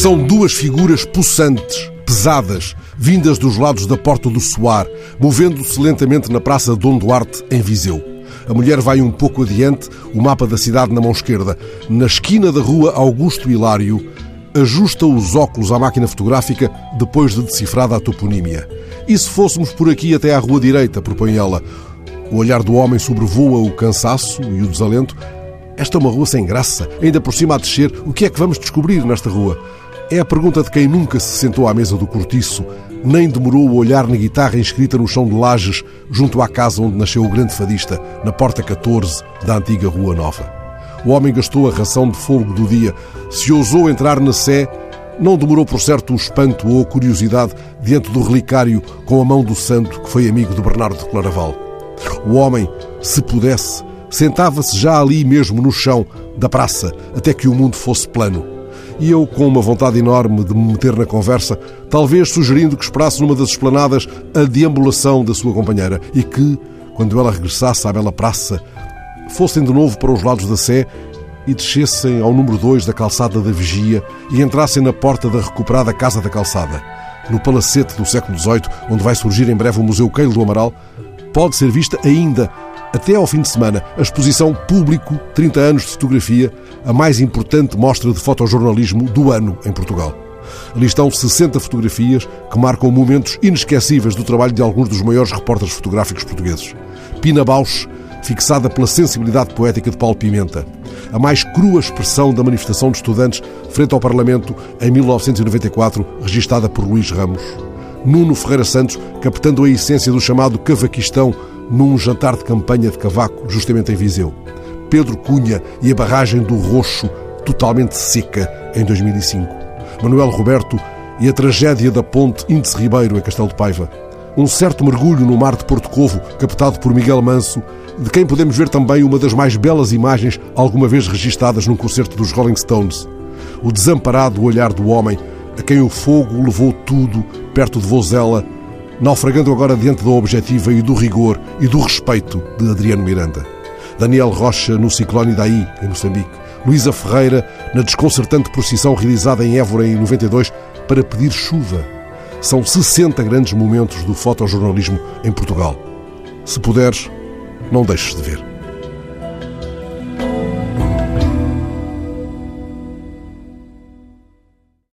São duas figuras possantes, pesadas, vindas dos lados da Porta do Soar, movendo-se lentamente na Praça Dom Duarte, em Viseu. A mulher vai um pouco adiante, o mapa da cidade na mão esquerda. Na esquina da rua Augusto Hilário, ajusta os óculos à máquina fotográfica depois de decifrada a toponímia. E se fôssemos por aqui até à rua direita, propõe ela? O olhar do homem sobrevoa o cansaço e o desalento. Esta é uma rua sem graça, ainda por cima a descer. O que é que vamos descobrir nesta rua? É a pergunta de quem nunca se sentou à mesa do cortiço, nem demorou a olhar na guitarra inscrita no chão de lajes, junto à casa onde nasceu o grande fadista, na porta 14 da antiga Rua Nova. O homem gastou a ração de fogo do dia. Se ousou entrar na Sé, não demorou por certo o espanto ou a curiosidade diante do relicário com a mão do santo que foi amigo de Bernardo de Claraval. O homem, se pudesse, sentava-se já ali mesmo no chão da praça até que o mundo fosse plano. E eu, com uma vontade enorme de me meter na conversa, talvez sugerindo que esperasse numa das esplanadas a deambulação da sua companheira e que, quando ela regressasse à bela praça, fossem de novo para os lados da Sé e descessem ao número 2 da calçada da Vigia e entrassem na porta da recuperada Casa da Calçada. No palacete do século XVIII, onde vai surgir em breve o Museu Queiro do Amaral, pode ser vista ainda, até ao fim de semana, a exposição Público 30 anos de fotografia, a mais importante mostra de fotojornalismo do ano em Portugal. Ali estão 60 fotografias que marcam momentos inesquecíveis do trabalho de alguns dos maiores repórteres fotográficos portugueses. Pina Bausch fixada pela sensibilidade poética de Paulo Pimenta. A mais crua expressão da manifestação de estudantes frente ao Parlamento em 1994, registada por Luís Ramos. Nuno Ferreira Santos captando a essência do chamado cavaquistão num jantar de campanha de cavaco, justamente em Viseu. Pedro Cunha e a barragem do Roxo, totalmente seca, em 2005. Manuel Roberto e a tragédia da ponte Índice Ribeiro, em Castelo de Paiva. Um certo mergulho no mar de Porto Covo, captado por Miguel Manso, de quem podemos ver também uma das mais belas imagens alguma vez registadas num concerto dos Rolling Stones. O desamparado olhar do homem a quem o fogo levou tudo perto de Vozela, naufragando agora diante da objetiva e do rigor e do respeito de Adriano Miranda. Daniel Rocha no Ciclone Daí, em Moçambique. Luísa Ferreira na desconcertante procissão realizada em Évora em 92 para pedir chuva. São 60 grandes momentos do fotojornalismo em Portugal. Se puderes, não deixes de ver.